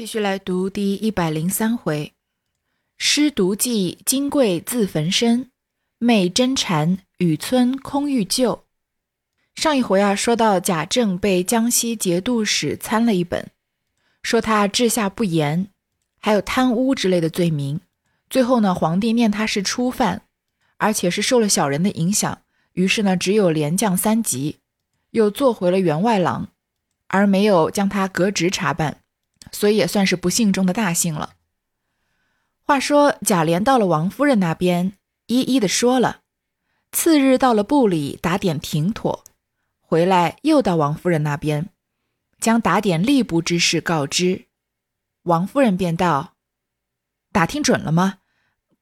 继续来读第一百零三回：师独记金贵自焚身，媚真禅雨村空欲救。上一回啊，说到贾政被江西节度使参了一本，说他治下不严，还有贪污之类的罪名。最后呢，皇帝念他是初犯，而且是受了小人的影响，于是呢，只有连降三级，又做回了员外郎，而没有将他革职查办。所以也算是不幸中的大幸了。话说贾琏到了王夫人那边，一一的说了。次日到了部里打点停妥，回来又到王夫人那边，将打点吏部之事告知。王夫人便道：“打听准了吗？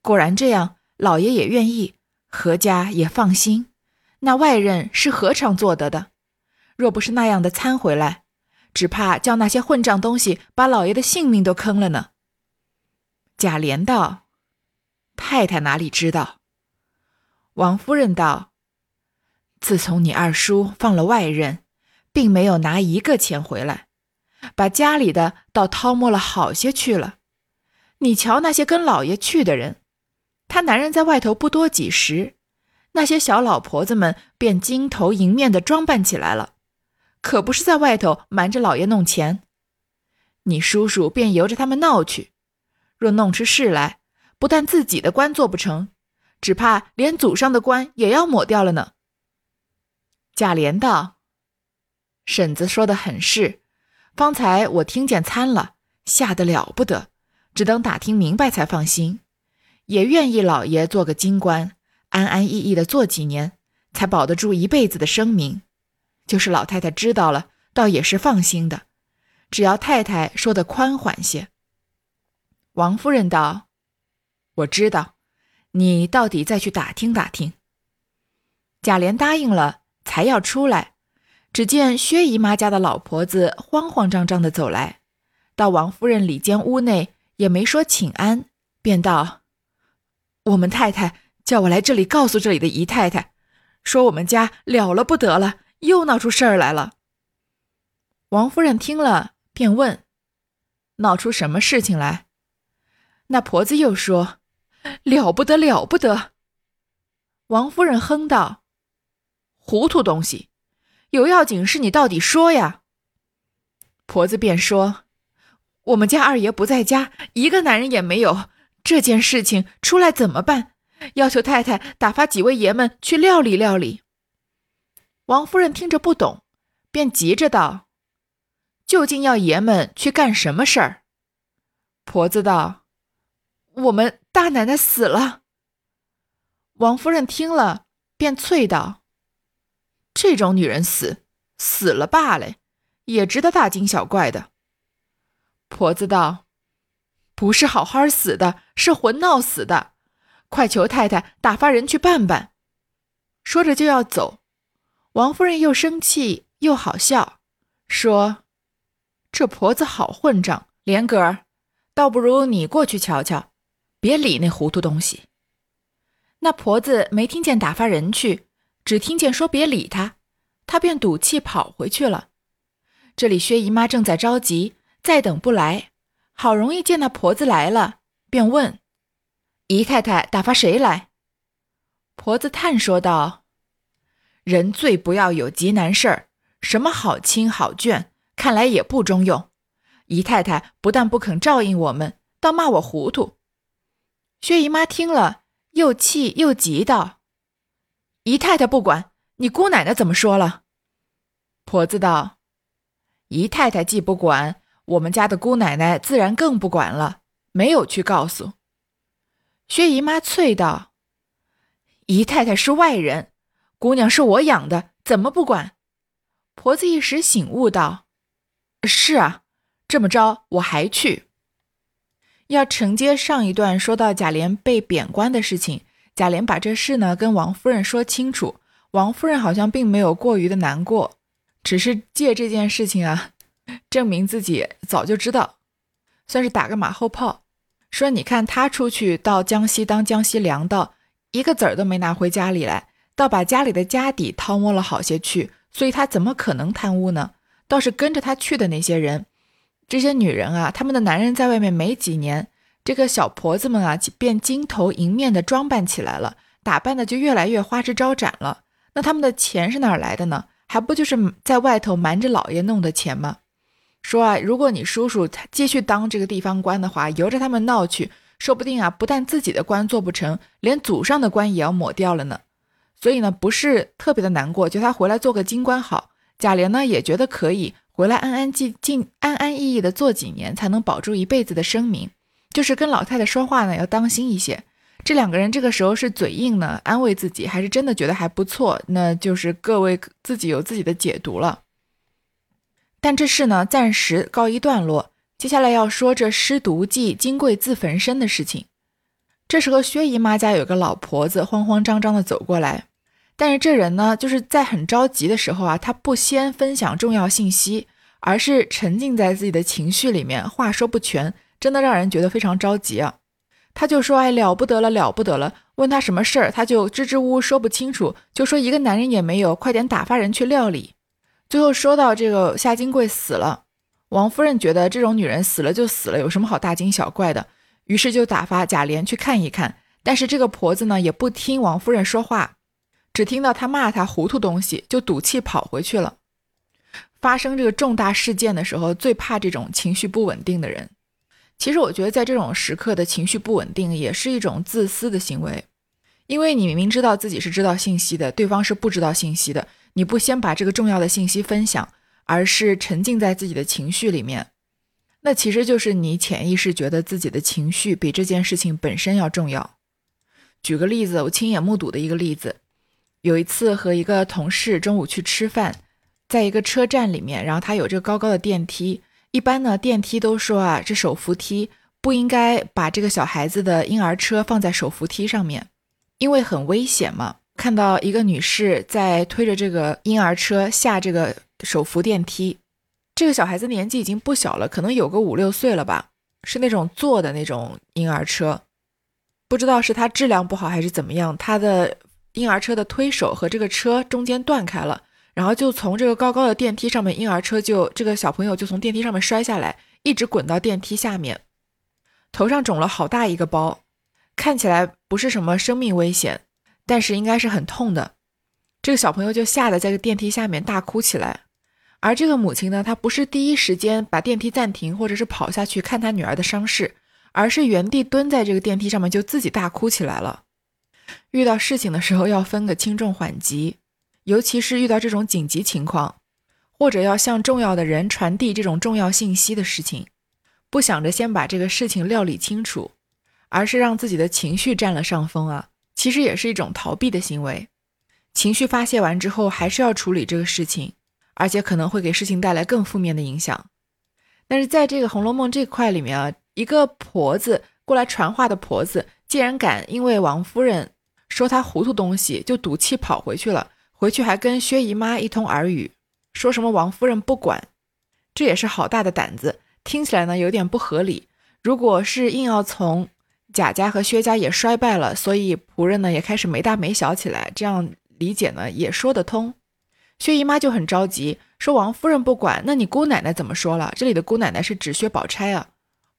果然这样，老爷也愿意，何家也放心。那外人是何尝做得的？若不是那样的参回来。”只怕叫那些混账东西把老爷的性命都坑了呢。贾琏道：“太太哪里知道？”王夫人道：“自从你二叔放了外任，并没有拿一个钱回来，把家里的倒掏摸了好些去了。你瞧那些跟老爷去的人，他男人在外头不多几十，那些小老婆子们便金头银面的装扮起来了。”可不是在外头瞒着老爷弄钱，你叔叔便由着他们闹去。若弄出事来，不但自己的官做不成，只怕连祖上的官也要抹掉了呢。贾琏道：“婶子说的很是，方才我听见参了，吓得了不得，只等打听明白才放心。也愿意老爷做个京官，安安逸逸的做几年，才保得住一辈子的声名。”就是老太太知道了，倒也是放心的。只要太太说的宽缓些。王夫人道：“我知道，你到底再去打听打听。”贾琏答应了，才要出来，只见薛姨妈家的老婆子慌慌张张的走来，到王夫人里间屋内，也没说请安，便道：“我们太太叫我来这里告诉这里的姨太太，说我们家了了不得了。”又闹出事儿来了。王夫人听了，便问：“闹出什么事情来？”那婆子又说：“了不得，了不得。”王夫人哼道：“糊涂东西，有要紧事你到底说呀。”婆子便说：“我们家二爷不在家，一个男人也没有，这件事情出来怎么办？要求太太打发几位爷们去料理料理。”王夫人听着不懂，便急着道：“究竟要爷们去干什么事儿？”婆子道：“我们大奶奶死了。”王夫人听了，便啐道：“这种女人死死了罢了，也值得大惊小怪的。”婆子道：“不是好好死的，是魂闹死的，快求太太打发人去办办。”说着就要走。王夫人又生气又好笑，说：“这婆子好混账，连个儿，倒不如你过去瞧瞧，别理那糊涂东西。”那婆子没听见打发人去，只听见说别理他，他便赌气跑回去了。这里薛姨妈正在着急，再等不来，好容易见那婆子来了，便问：“姨太太打发谁来？”婆子叹说道。人最不要有急难事儿，什么好亲好眷，看来也不中用。姨太太不但不肯照应我们，倒骂我糊涂。薛姨妈听了，又气又急道：“姨太太不管，你姑奶奶怎么说了？”婆子道：“姨太太既不管，我们家的姑奶奶自然更不管了，没有去告诉。”薛姨妈啐道：“姨太太是外人。”姑娘是我养的，怎么不管？婆子一时醒悟道：“是啊，这么着我还去。”要承接上一段说到贾琏被贬官的事情，贾琏把这事呢跟王夫人说清楚，王夫人好像并没有过于的难过，只是借这件事情啊，证明自己早就知道，算是打个马后炮，说你看他出去到江西当江西粮道，一个子儿都没拿回家里来。倒把家里的家底掏摸了好些去，所以他怎么可能贪污呢？倒是跟着他去的那些人，这些女人啊，她们的男人在外面没几年，这个小婆子们啊，便金头银面的装扮起来了，打扮的就越来越花枝招展了。那他们的钱是哪儿来的呢？还不就是在外头瞒着老爷弄的钱吗？说啊，如果你叔叔继续当这个地方官的话，由着他们闹去，说不定啊，不但自己的官做不成，连祖上的官也要抹掉了呢。所以呢，不是特别的难过，就他回来做个京官好。贾琏呢也觉得可以回来安安静静、安安逸逸的做几年，才能保住一辈子的声名。就是跟老太太说话呢要当心一些。这两个人这个时候是嘴硬呢，安慰自己，还是真的觉得还不错？那就是各位自己有自己的解读了。但这事呢暂时告一段落，接下来要说这施毒计金贵自焚身的事情。这时候薛姨妈家有个老婆子慌慌张张的走过来。但是这人呢，就是在很着急的时候啊，他不先分享重要信息，而是沉浸在自己的情绪里面，话说不全，真的让人觉得非常着急啊。他就说：“哎，了不得了，了不得了！”问他什么事儿，他就支支吾吾说不清楚，就说一个男人也没有，快点打发人去料理。最后说到这个夏金贵死了，王夫人觉得这种女人死了就死了，有什么好大惊小怪的？于是就打发贾琏去看一看。但是这个婆子呢，也不听王夫人说话。只听到他骂他糊涂东西，就赌气跑回去了。发生这个重大事件的时候，最怕这种情绪不稳定的人。其实我觉得，在这种时刻的情绪不稳定，也是一种自私的行为。因为你明明知道自己是知道信息的，对方是不知道信息的，你不先把这个重要的信息分享，而是沉浸在自己的情绪里面，那其实就是你潜意识觉得自己的情绪比这件事情本身要重要。举个例子，我亲眼目睹的一个例子。有一次和一个同事中午去吃饭，在一个车站里面，然后他有这个高高的电梯。一般呢，电梯都说啊，这手扶梯不应该把这个小孩子的婴儿车放在手扶梯上面，因为很危险嘛。看到一个女士在推着这个婴儿车下这个手扶电梯，这个小孩子年纪已经不小了，可能有个五六岁了吧，是那种坐的那种婴儿车，不知道是他质量不好还是怎么样，他的。婴儿车的推手和这个车中间断开了，然后就从这个高高的电梯上面，婴儿车就这个小朋友就从电梯上面摔下来，一直滚到电梯下面，头上肿了好大一个包，看起来不是什么生命危险，但是应该是很痛的。这个小朋友就吓得在这电梯下面大哭起来，而这个母亲呢，她不是第一时间把电梯暂停，或者是跑下去看她女儿的伤势，而是原地蹲在这个电梯上面就自己大哭起来了。遇到事情的时候要分个轻重缓急，尤其是遇到这种紧急情况，或者要向重要的人传递这种重要信息的事情，不想着先把这个事情料理清楚，而是让自己的情绪占了上风啊，其实也是一种逃避的行为。情绪发泄完之后，还是要处理这个事情，而且可能会给事情带来更负面的影响。但是在这个《红楼梦》这块里面啊，一个婆子过来传话的婆子，竟然敢因为王夫人。说他糊涂东西，就赌气跑回去了。回去还跟薛姨妈一通耳语，说什么王夫人不管，这也是好大的胆子。听起来呢有点不合理。如果是硬要从贾家和薛家也衰败了，所以仆人呢也开始没大没小起来，这样理解呢也说得通。薛姨妈就很着急，说王夫人不管，那你姑奶奶怎么说了？这里的姑奶奶是指薛宝钗啊。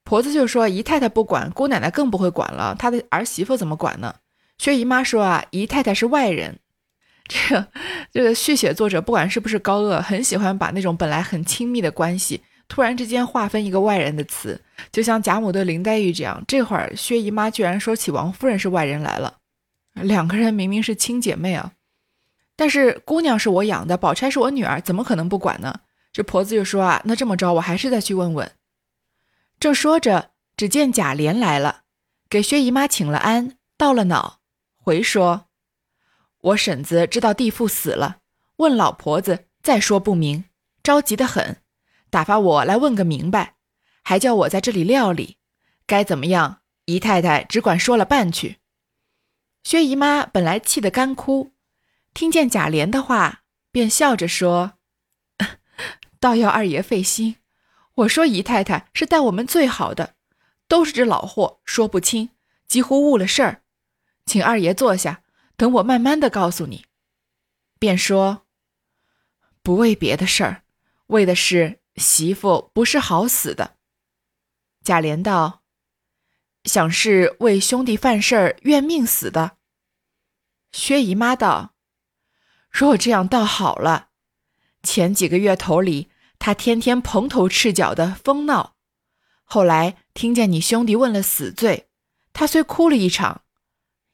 婆子就说姨太太不管，姑奶奶更不会管了，她的儿媳妇怎么管呢？薛姨妈说啊，姨太太是外人。这个这个续写作者不管是不是高鹗，很喜欢把那种本来很亲密的关系，突然之间划分一个外人的词，就像贾母对林黛玉这样。这会儿薛姨妈居然说起王夫人是外人来了，两个人明明是亲姐妹啊。但是姑娘是我养的，宝钗是我女儿，怎么可能不管呢？这婆子就说啊，那这么着，我还是再去问问。正说着，只见贾琏来了，给薛姨妈请了安，到了脑。回说：“我婶子知道弟父死了，问老婆子再说不明，着急的很，打发我来问个明白，还叫我在这里料理，该怎么样？姨太太只管说了办去。”薛姨妈本来气得干哭，听见贾琏的话，便笑着说：“倒要二爷费心。我说姨太太是待我们最好的，都是这老货说不清，几乎误了事儿。”请二爷坐下，等我慢慢的告诉你。便说：“不为别的事儿，为的是媳妇不是好死的。贾琏道：“想是为兄弟犯事儿怨命死的。”薛姨妈道：“若这样倒好了，前几个月头里，他天天蓬头赤脚的疯闹，后来听见你兄弟问了死罪，他虽哭了一场，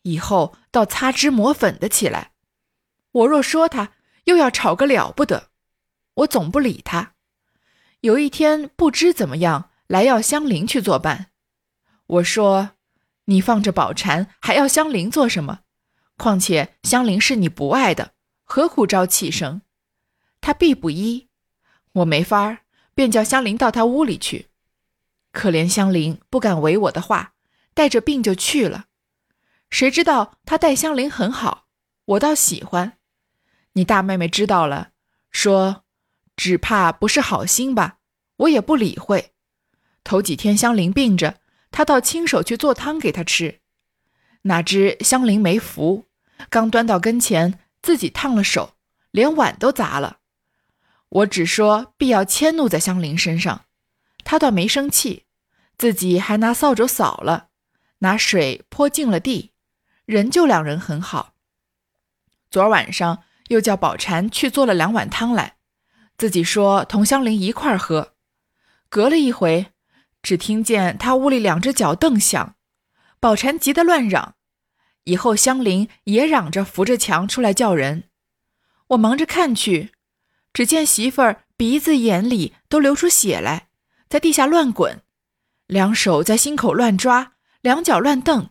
以后倒擦脂抹粉的起来。我若说他，又要吵个了不得，我总不理他。有一天不知怎么样，来要香菱去作伴，我说：你放着宝蟾，还要香菱做什么？”况且香菱是你不爱的，何苦招气生？他必不依，我没法儿，便叫香菱到他屋里去。可怜香菱不敢违我的话，带着病就去了。谁知道他待香菱很好，我倒喜欢。你大妹妹知道了，说只怕不是好心吧，我也不理会。头几天香菱病着，他倒亲手去做汤给她吃。哪知香菱没服，刚端到跟前，自己烫了手，连碗都砸了。我只说必要迁怒在香菱身上，他倒没生气，自己还拿扫帚扫了，拿水泼净了地，人就两人很好。昨儿晚上又叫宝蟾去做了两碗汤来，自己说同香菱一块儿喝。隔了一回，只听见他屋里两只脚蹬响。宝蟾急得乱嚷，以后香菱也嚷着扶着墙出来叫人。我忙着看去，只见媳妇儿鼻子眼里都流出血来，在地下乱滚，两手在心口乱抓，两脚乱蹬，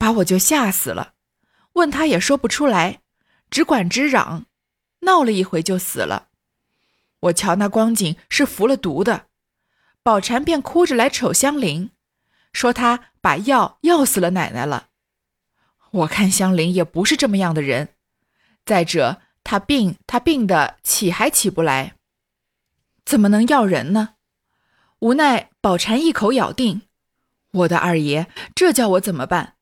把我就吓死了。问他也说不出来，只管直嚷，闹了一回就死了。我瞧那光景是服了毒的，宝蟾便哭着来瞅香菱。说他把药药死了奶奶了，我看香菱也不是这么样的人。再者，他病，他病的起还起不来，怎么能要人呢？无奈宝蟾一口咬定，我的二爷，这叫我怎么办？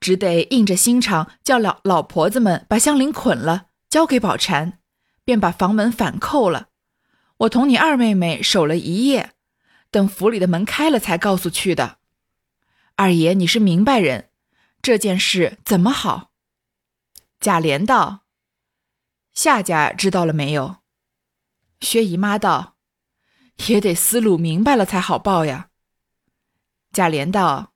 只得硬着心肠叫老老婆子们把香菱捆了，交给宝蟾，便把房门反扣了。我同你二妹妹守了一夜，等府里的门开了才告诉去的。二爷，你是明白人，这件事怎么好？贾琏道：“夏家知道了没有？”薛姨妈道：“也得思路明白了才好报呀。”贾琏道：“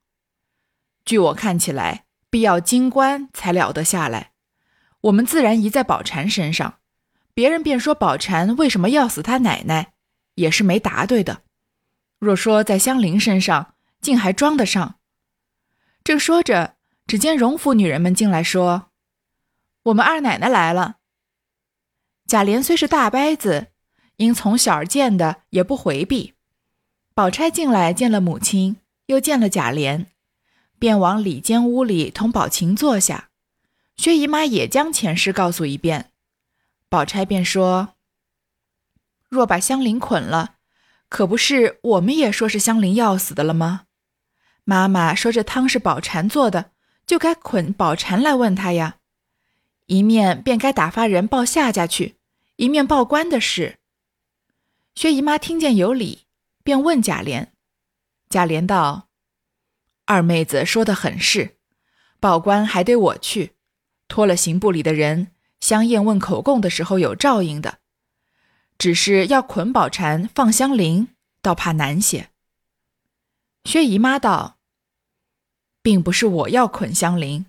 据我看起来，必要金官才了得下来。我们自然移在宝蟾身上，别人便说宝蟾为什么要死他奶奶，也是没答对的。若说在香菱身上，竟还装得上。”正说着，只见荣府女人们进来，说：“我们二奶奶来了。”贾琏虽是大伯子，因从小见的，也不回避。宝钗进来见了母亲，又见了贾琏，便往里间屋里同宝琴坐下。薛姨妈也将前事告诉一遍，宝钗便说：“若把香菱捆了，可不是我们也说是香菱要死的了吗？”妈妈说：“这汤是宝蟾做的，就该捆宝蟾来问他呀。一面便该打发人报下家去，一面报官的事。”薛姨妈听见有理，便问贾琏。贾琏道：“二妹子说的很是，报官还得我去，托了刑部里的人，香艳问口供的时候有照应的。只是要捆宝蟾放香菱，倒怕难些。”薛姨妈道：“并不是我要捆香菱，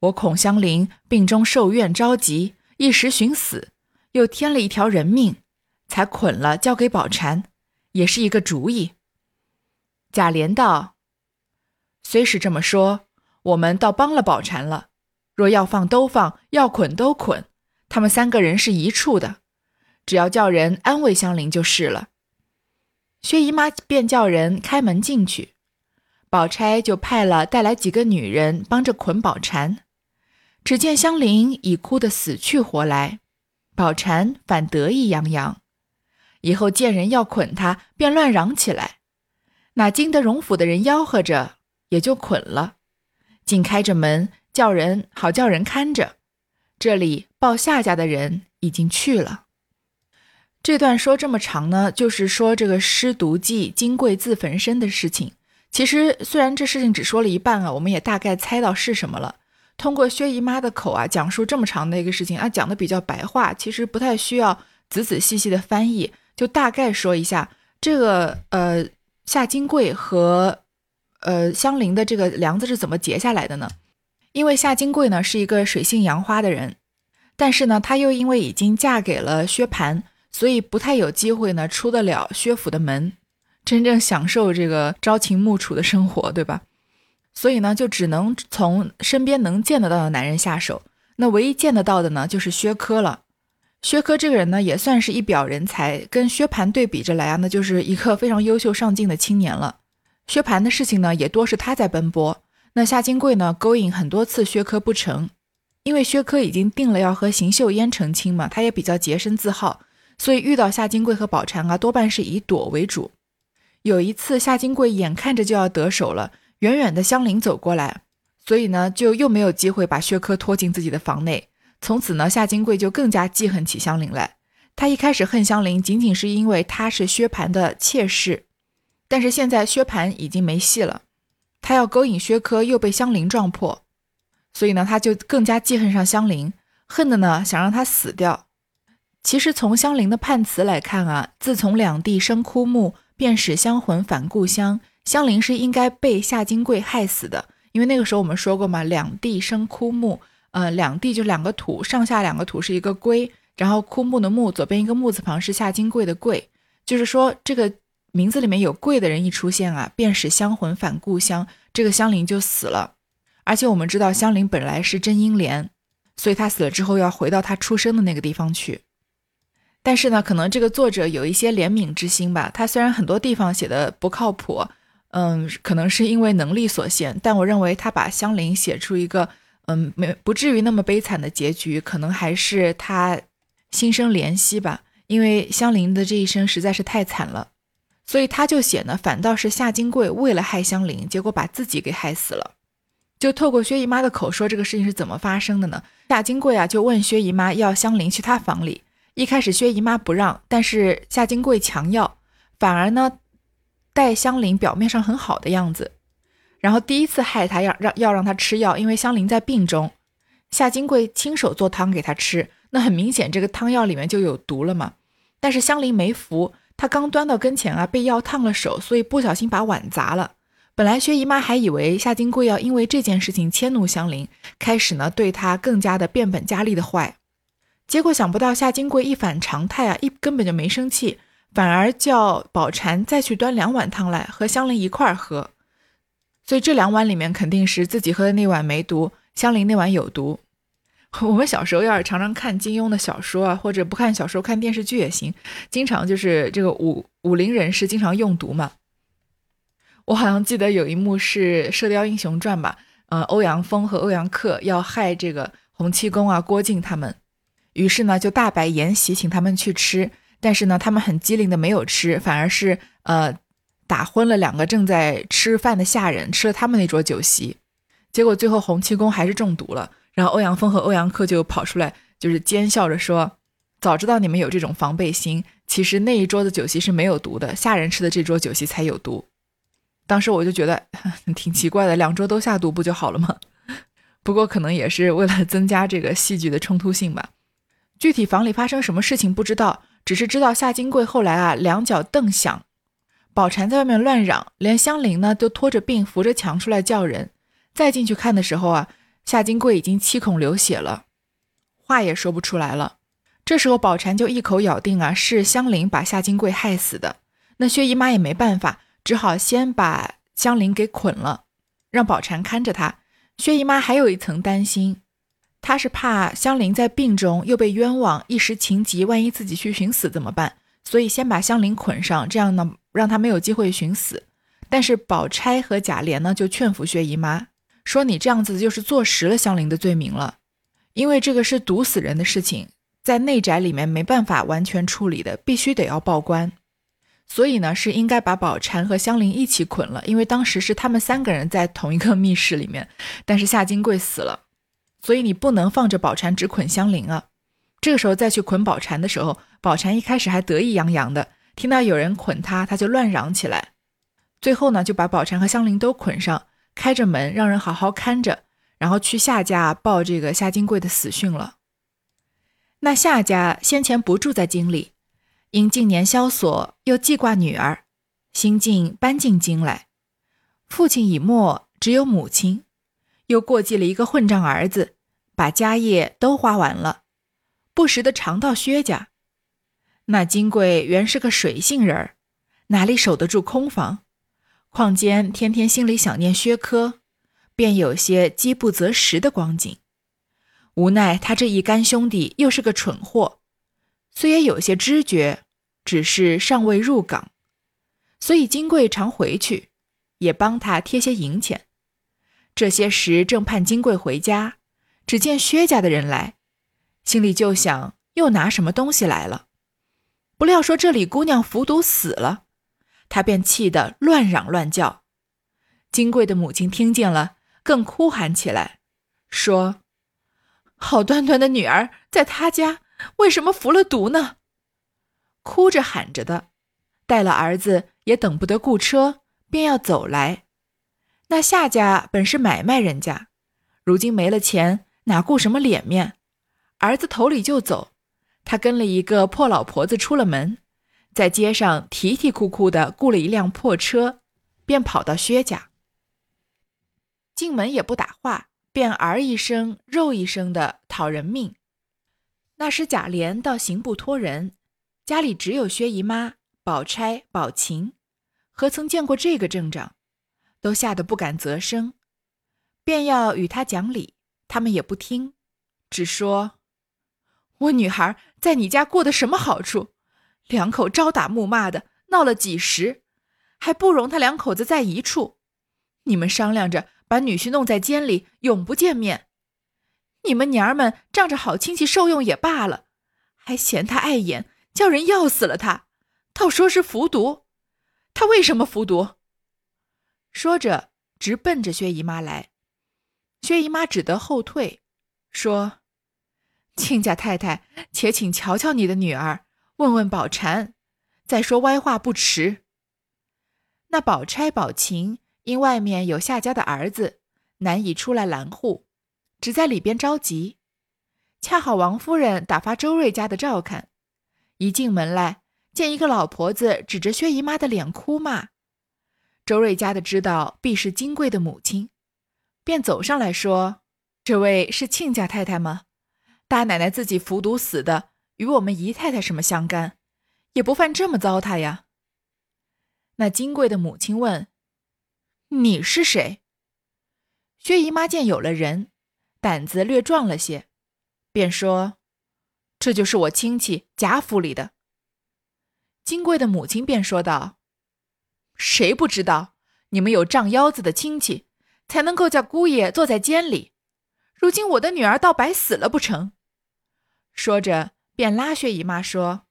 我恐香菱病中受怨着急，一时寻死，又添了一条人命，才捆了交给宝蟾，也是一个主意。”贾琏道：“虽是这么说，我们倒帮了宝蟾了。若要放都放，要捆都捆，他们三个人是一处的，只要叫人安慰香菱就是了。”薛姨妈便叫人开门进去，宝钗就派了带来几个女人帮着捆宝蟾。只见香菱已哭得死去活来，宝蟾反得意洋洋。以后见人要捆她，便乱嚷起来。哪经得荣府的人吆喝着，也就捆了。竟开着门叫人好叫人看着。这里报夏家的人已经去了。这段说这么长呢，就是说这个施毒计金贵自焚身的事情。其实虽然这事情只说了一半啊，我们也大概猜到是什么了。通过薛姨妈的口啊，讲述这么长的一个事情啊，讲的比较白话，其实不太需要仔仔细细的翻译，就大概说一下这个呃夏金贵和呃香菱的这个梁子是怎么结下来的呢？因为夏金贵呢是一个水性杨花的人，但是呢他又因为已经嫁给了薛蟠，所以不太有机会呢出得了薛府的门。真正享受这个朝秦暮楚的生活，对吧？所以呢，就只能从身边能见得到的男人下手。那唯一见得到的呢，就是薛科了。薛科这个人呢，也算是一表人才，跟薛蟠对比着来啊，那就是一个非常优秀上进的青年了。薛蟠的事情呢，也多是他在奔波。那夏金贵呢，勾引很多次薛科不成，因为薛科已经定了要和邢岫烟成亲嘛，他也比较洁身自好，所以遇到夏金贵和宝蟾啊，多半是以躲为主。有一次，夏金贵眼看着就要得手了，远远的香菱走过来，所以呢，就又没有机会把薛科拖进自己的房内。从此呢，夏金贵就更加记恨起香菱来。他一开始恨香菱，仅仅是因为她是薛蟠的妾室，但是现在薛蟠已经没戏了，他要勾引薛科，又被香菱撞破，所以呢，他就更加记恨上香菱，恨的呢，想让他死掉。其实从香菱的判词来看啊，自从两地生枯木。便使香魂返故乡，香菱是应该被夏金贵害死的，因为那个时候我们说过嘛，两地生枯木，呃，两地就两个土，上下两个土是一个龟，然后枯木的木左边一个木字旁是夏金贵的贵，就是说这个名字里面有贵的人一出现啊，便使香魂返故乡，这个香菱就死了。而且我们知道香菱本来是真英莲，所以她死了之后要回到她出生的那个地方去。但是呢，可能这个作者有一些怜悯之心吧。他虽然很多地方写的不靠谱，嗯，可能是因为能力所限，但我认为他把香菱写出一个，嗯，没不至于那么悲惨的结局，可能还是他心生怜惜吧。因为香菱的这一生实在是太惨了，所以他就写呢，反倒是夏金贵为了害香菱，结果把自己给害死了。就透过薛姨妈的口说这个事情是怎么发生的呢？夏金贵啊，就问薛姨妈要香菱去他房里。一开始薛姨妈不让，但是夏金贵强要，反而呢，待香菱表面上很好的样子，然后第一次害她，要让要让她吃药，因为香菱在病中，夏金贵亲手做汤给她吃，那很明显这个汤药里面就有毒了嘛。但是香菱没服，她刚端到跟前啊，被药烫了手，所以不小心把碗砸了。本来薛姨妈还以为夏金贵要因为这件事情迁怒香菱，开始呢对她更加的变本加厉的坏。结果想不到夏金贵一反常态啊，一根本就没生气，反而叫宝蟾再去端两碗汤来和香菱一块儿喝。所以这两碗里面肯定是自己喝的那碗没毒，香菱那碗有毒。我们小时候要是常常看金庸的小说啊，或者不看小说看电视剧也行，经常就是这个武武林人士经常用毒嘛。我好像记得有一幕是《射雕英雄传》吧，呃，欧阳锋和欧阳克要害这个洪七公啊、郭靖他们。于是呢，就大摆筵席，请他们去吃。但是呢，他们很机灵的没有吃，反而是呃打昏了两个正在吃饭的下人，吃了他们那桌酒席。结果最后洪七公还是中毒了。然后欧阳锋和欧阳克就跑出来，就是奸笑着说：“早知道你们有这种防备心，其实那一桌的酒席是没有毒的，下人吃的这桌酒席才有毒。”当时我就觉得 挺奇怪的，两桌都下毒不就好了吗？不过可能也是为了增加这个戏剧的冲突性吧。具体房里发生什么事情不知道，只是知道夏金贵后来啊两脚蹬响，宝蟾在外面乱嚷，连香菱呢都拖着病扶着墙出来叫人。再进去看的时候啊，夏金贵已经七孔流血了，话也说不出来了。这时候宝蟾就一口咬定啊是香菱把夏金贵害死的。那薛姨妈也没办法，只好先把香菱给捆了，让宝蟾看着她。薛姨妈还有一层担心。她是怕香菱在病中又被冤枉，一时情急，万一自己去寻死怎么办？所以先把香菱捆上，这样呢，让她没有机会寻死。但是宝钗和贾琏呢，就劝服薛姨妈说：“你这样子就是坐实了香菱的罪名了，因为这个是毒死人的事情，在内宅里面没办法完全处理的，必须得要报官。所以呢，是应该把宝蟾和香菱一起捆了，因为当时是他们三个人在同一个密室里面，但是夏金贵死了。”所以你不能放着宝蟾只捆香菱啊！这个时候再去捆宝蟾的时候，宝蟾一开始还得意洋洋的，听到有人捆他，他就乱嚷起来。最后呢，就把宝蟾和香菱都捆上，开着门让人好好看着，然后去夏家报这个夏金贵的死讯了。那夏家先前不住在京里，因近年萧索，又记挂女儿，新晋搬进京来。父亲已没，只有母亲，又过继了一个混账儿子，把家业都花完了。不时的常到薛家，那金贵原是个水性人儿，哪里守得住空房？况兼天天心里想念薛科，便有些饥不择食的光景。无奈他这一干兄弟又是个蠢货，虽也有些知觉，只是尚未入港，所以金贵常回去，也帮他贴些银钱。这些时正盼金贵回家，只见薛家的人来。心里就想，又拿什么东西来了？不料说这里姑娘服毒死了，他便气得乱嚷乱叫。金贵的母亲听见了，更哭喊起来，说：“好端端的女儿在他家，为什么服了毒呢？”哭着喊着的，带了儿子也等不得雇车，便要走来。那夏家本是买卖人家，如今没了钱，哪顾什么脸面？儿子头里就走，他跟了一个破老婆子出了门，在街上啼啼哭哭的雇了一辆破车，便跑到薛家。进门也不打话，便儿一声肉一声的讨人命。那时贾琏倒刑部托人，家里只有薛姨妈、宝钗、宝琴，何曾见过这个阵仗，都吓得不敢啧声，便要与他讲理，他们也不听，只说。我女孩在你家过的什么好处？两口朝打暮骂的，闹了几时，还不容他两口子在一处。你们商量着把女婿弄在监里，永不见面。你们娘儿们仗着好亲戚受用也罢了，还嫌他碍眼，叫人要死了他，倒说是服毒。他为什么服毒？说着，直奔着薛姨妈来。薛姨妈只得后退，说。亲家太太，且请瞧瞧你的女儿，问问宝蟾，再说歪话不迟。那宝钗、宝琴因外面有夏家的儿子，难以出来拦护，只在里边着急。恰好王夫人打发周瑞家的照看，一进门来，见一个老婆子指着薛姨妈的脸哭骂。周瑞家的知道必是金贵的母亲，便走上来说：“这位是亲家太太吗？”大奶奶自己服毒死的，与我们姨太太什么相干？也不犯这么糟蹋呀。那金贵的母亲问：“你是谁？”薛姨妈见有了人，胆子略壮了些，便说：“这就是我亲戚贾府里的。”金贵的母亲便说道：“谁不知道你们有仗腰子的亲戚，才能够叫姑爷坐在监里？如今我的女儿倒白死了不成？”说着，便拉薛姨妈说：“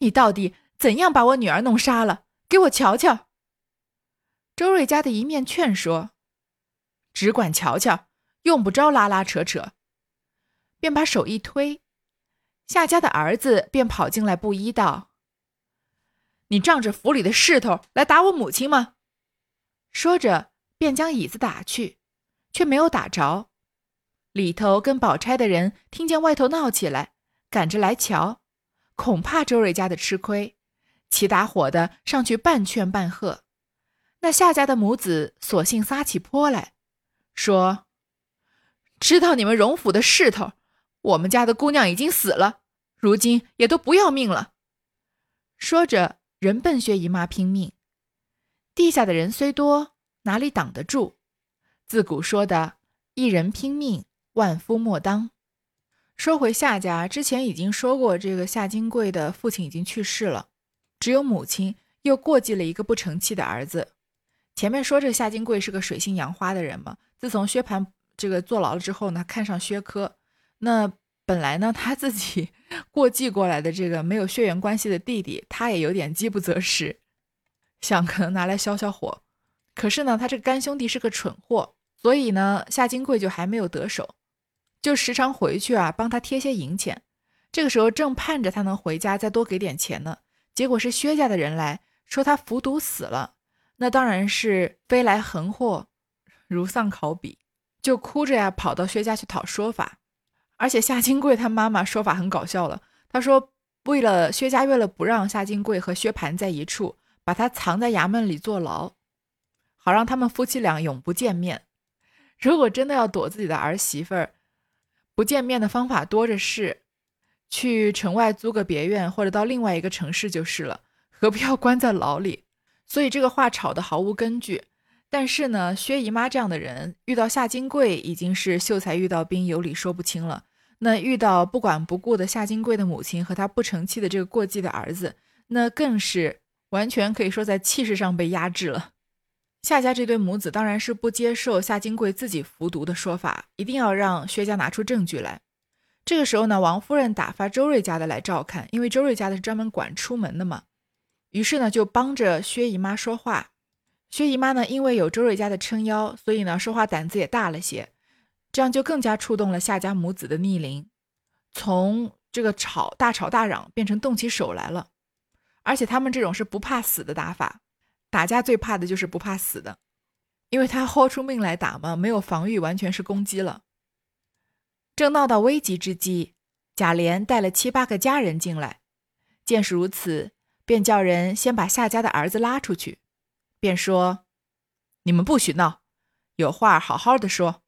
你到底怎样把我女儿弄杀了？给我瞧瞧。”周瑞家的一面劝说：“只管瞧瞧，用不着拉拉扯扯。”便把手一推，夏家的儿子便跑进来，不依道：“你仗着府里的势头来打我母亲吗？”说着，便将椅子打去，却没有打着。里头跟宝钗的人听见外头闹起来，赶着来瞧，恐怕周瑞家的吃亏，齐打火的上去半劝半喝。那夏家的母子索性撒起泼来，说：“知道你们荣府的势头，我们家的姑娘已经死了，如今也都不要命了。”说着，人奔薛姨妈拼命。地下的人虽多，哪里挡得住？自古说的“一人拼命”。万夫莫当。说回夏家，之前已经说过，这个夏金贵的父亲已经去世了，只有母亲又过继了一个不成器的儿子。前面说这夏金贵是个水性杨花的人嘛，自从薛蟠这个坐牢了之后呢，看上薛科，那本来呢他自己 过继过来的这个没有血缘关系的弟弟，他也有点饥不择食，想可能拿来消消火。可是呢，他这个干兄弟是个蠢货，所以呢，夏金贵就还没有得手。就时常回去啊，帮他贴些银钱，这个时候正盼着他能回家再多给点钱呢，结果是薛家的人来说他服毒死了，那当然是飞来横祸，如丧考妣，就哭着呀跑到薛家去讨说法。而且夏金贵他妈妈说法很搞笑了，他说为了薛家为了不让夏金贵和薛蟠在一处，把他藏在衙门里坐牢，好让他们夫妻俩永不见面。如果真的要躲自己的儿媳妇儿不见面的方法多着是。去城外租个别院，或者到另外一个城市就是了，何必要关在牢里？所以这个话吵得毫无根据。但是呢，薛姨妈这样的人遇到夏金贵已经是秀才遇到兵，有理说不清了。那遇到不管不顾的夏金贵的母亲和他不成器的这个过继的儿子，那更是完全可以说在气势上被压制了。夏家这对母子当然是不接受夏金贵自己服毒的说法，一定要让薛家拿出证据来。这个时候呢，王夫人打发周瑞家的来照看，因为周瑞家的是专门管出门的嘛。于是呢，就帮着薛姨妈说话。薛姨妈呢，因为有周瑞家的撑腰，所以呢，说话胆子也大了些。这样就更加触动了夏家母子的逆鳞，从这个吵大吵大嚷变成动起手来了。而且他们这种是不怕死的打法，打架最怕的就是不怕死的，因为他豁出命来打嘛，没有防御，完全是攻击了。正闹到危急之际，贾琏带了七八个家人进来，见是如此，便叫人先把夏家的儿子拉出去，便说：“你们不许闹，有话好好的说，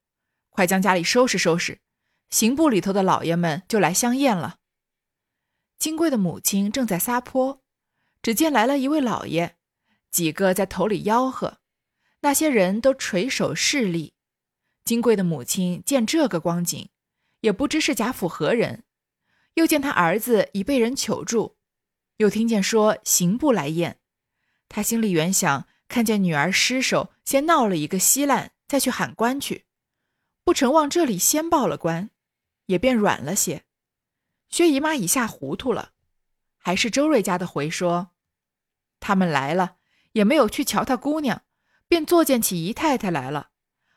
快将家里收拾收拾，刑部里头的老爷们就来相验了。”金贵的母亲正在撒泼，只见来了一位老爷，几个在头里吆喝，那些人都垂手侍立。金贵的母亲见这个光景。也不知是贾府何人，又见他儿子已被人囚住，又听见说刑部来验，他心里原想看见女儿失手，先闹了一个稀烂，再去喊官去，不成往这里先报了官，也便软了些。薛姨妈一下糊涂了，还是周瑞家的回说，他们来了，也没有去瞧他姑娘，便作践起姨太太来了。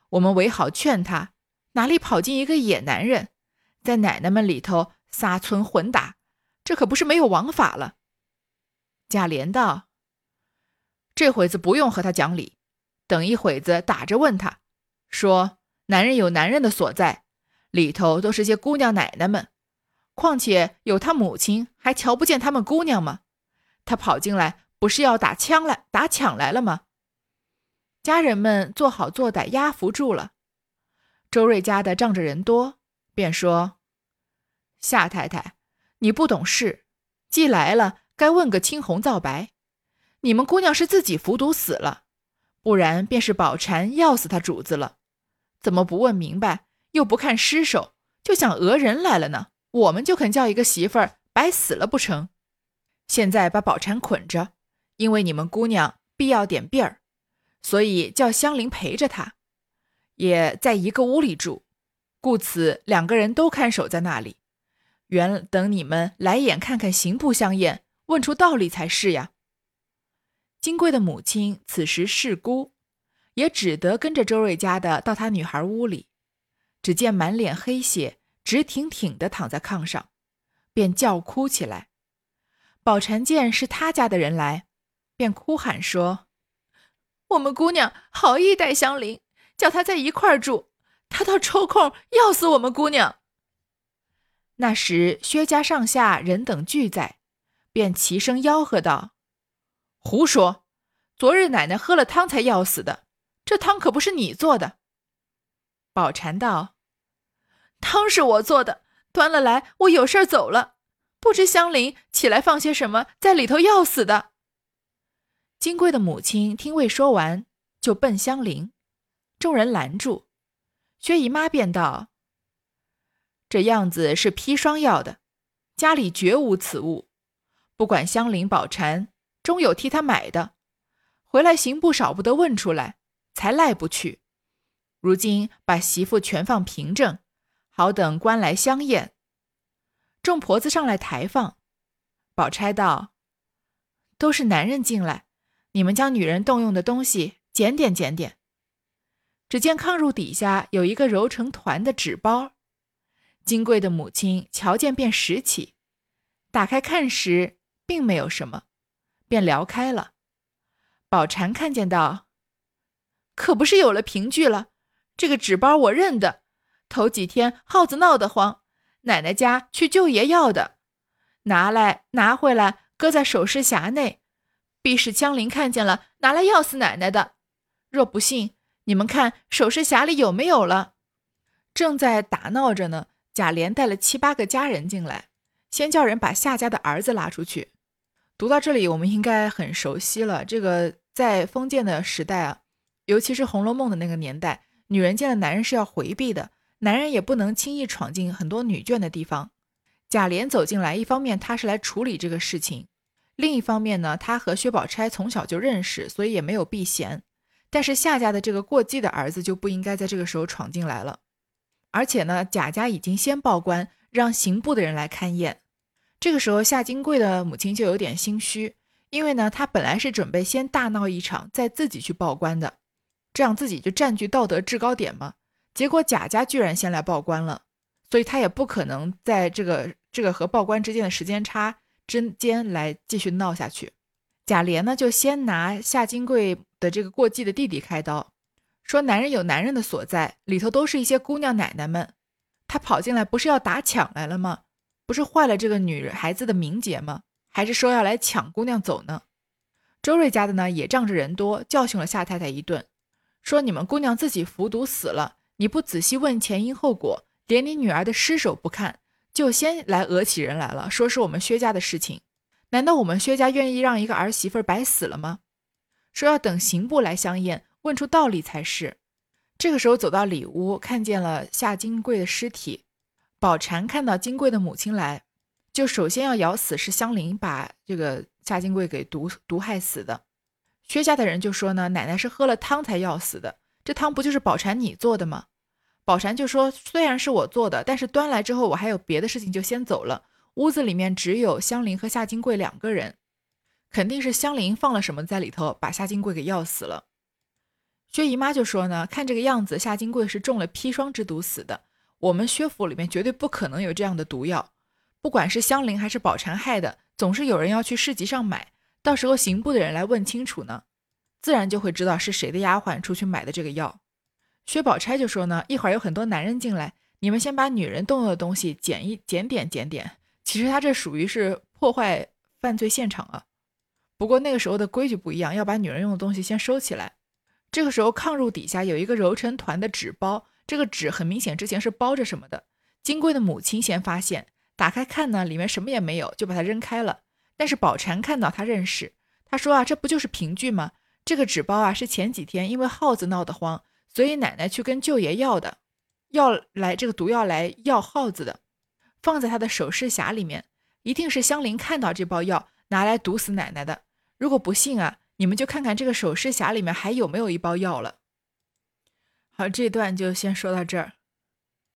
我们唯好劝他，哪里跑进一个野男人。在奶奶们里头撒村混打，这可不是没有王法了。贾琏道：“这会子不用和他讲理，等一会子打着问他，说男人有男人的所在，里头都是些姑娘奶奶们，况且有他母亲，还瞧不见他们姑娘吗？他跑进来不是要打枪来、打抢来了吗？”家人们做好做歹，压服住了。周瑞家的仗着人多，便说。夏太太，你不懂事，既来了，该问个青红皂白。你们姑娘是自己服毒死了，不然便是宝蟾要死他主子了，怎么不问明白，又不看尸首，就想讹人来了呢？我们就肯叫一个媳妇儿白死了不成？现在把宝蟾捆着，因为你们姑娘必要点病儿，所以叫香菱陪着她，也在一个屋里住，故此两个人都看守在那里。原等你们来眼看看刑部相验，问出道理才是呀。金贵的母亲此时是孤，也只得跟着周瑞家的到他女孩屋里。只见满脸黑血，直挺挺的躺在炕上，便叫哭起来。宝蟾见是他家的人来，便哭喊说：“我们姑娘好意待香菱，叫她在一块儿住，她倒抽空要死我们姑娘。”那时薛家上下人等俱在，便齐声吆喝道：“胡说！昨日奶奶喝了汤才要死的，这汤可不是你做的。”宝蟾道：“汤是我做的，端了来，我有事走了，不知香菱起来放些什么在里头要死的。”金贵的母亲听未说完，就奔香菱，众人拦住，薛姨妈便道。这样子是砒霜药的，家里绝无此物。不管香菱、宝蟾，终有替他买的。回来刑部少不得问出来，才赖不去。如今把媳妇全放平正，好等官来相验。众婆子上来抬放。宝钗道：“都是男人进来，你们将女人动用的东西检点检点。”只见炕褥底下有一个揉成团的纸包。金贵的母亲瞧见，便拾起，打开看时，并没有什么，便聊开了。宝蟾看见道：“可不是有了凭据了？这个纸包我认得，头几天耗子闹得慌，奶奶家去舅爷要的，拿来拿回来，搁在首饰匣内，必是江林看见了，拿来要死奶奶的。若不信，你们看首饰匣里有没有了？”正在打闹着呢，贾琏带了七八个家人进来。先叫人把夏家的儿子拉出去。读到这里，我们应该很熟悉了。这个在封建的时代啊，尤其是《红楼梦》的那个年代，女人见了男人是要回避的，男人也不能轻易闯进很多女眷的地方。贾琏走进来，一方面他是来处理这个事情，另一方面呢，他和薛宝钗从小就认识，所以也没有避嫌。但是夏家的这个过继的儿子就不应该在这个时候闯进来了。而且呢，贾家已经先报官。让刑部的人来勘验。这个时候，夏金贵的母亲就有点心虚，因为呢，她本来是准备先大闹一场，再自己去报官的，这样自己就占据道德制高点嘛。结果贾家居然先来报官了，所以他也不可能在这个这个和报官之间的时间差之间来继续闹下去。贾琏呢，就先拿夏金贵的这个过继的弟弟开刀，说男人有男人的所在，里头都是一些姑娘奶奶们。他跑进来不是要打抢来了吗？不是坏了这个女孩子的名节吗？还是说要来抢姑娘走呢？周瑞家的呢也仗着人多，教训了夏太太一顿，说你们姑娘自己服毒死了，你不仔细问前因后果，连你女儿的尸首不看，就先来讹起人来了，说是我们薛家的事情。难道我们薛家愿意让一个儿媳妇白死了吗？说要等刑部来相验，问出道理才是。这个时候走到里屋，看见了夏金贵的尸体。宝蟾看到金贵的母亲来，就首先要咬死是香菱把这个夏金贵给毒毒害死的。薛家的人就说呢，奶奶是喝了汤才要死的，这汤不就是宝蟾你做的吗？宝蟾就说，虽然是我做的，但是端来之后我还有别的事情，就先走了。屋子里面只有香菱和夏金贵两个人，肯定是香菱放了什么在里头，把夏金贵给药死了。薛姨妈就说呢，看这个样子，夏金贵是中了砒霜之毒死的。我们薛府里面绝对不可能有这样的毒药，不管是香菱还是宝蟾害的，总是有人要去市集上买，到时候刑部的人来问清楚呢，自然就会知道是谁的丫鬟出去买的这个药。薛宝钗就说呢，一会儿有很多男人进来，你们先把女人动用的东西捡一捡点捡点。其实他这属于是破坏犯罪现场啊。不过那个时候的规矩不一样，要把女人用的东西先收起来。这个时候，炕褥底下有一个揉成团的纸包，这个纸很明显之前是包着什么的。金贵的母亲先发现，打开看呢，里面什么也没有，就把它扔开了。但是宝蟾看到，他认识，他说啊，这不就是凭据吗？这个纸包啊，是前几天因为耗子闹得慌，所以奶奶去跟舅爷要的，要来这个毒药来药耗子的，放在他的首饰匣里面，一定是香菱看到这包药拿来毒死奶奶的。如果不信啊。你们就看看这个首饰匣里面还有没有一包药了。好，这段就先说到这儿。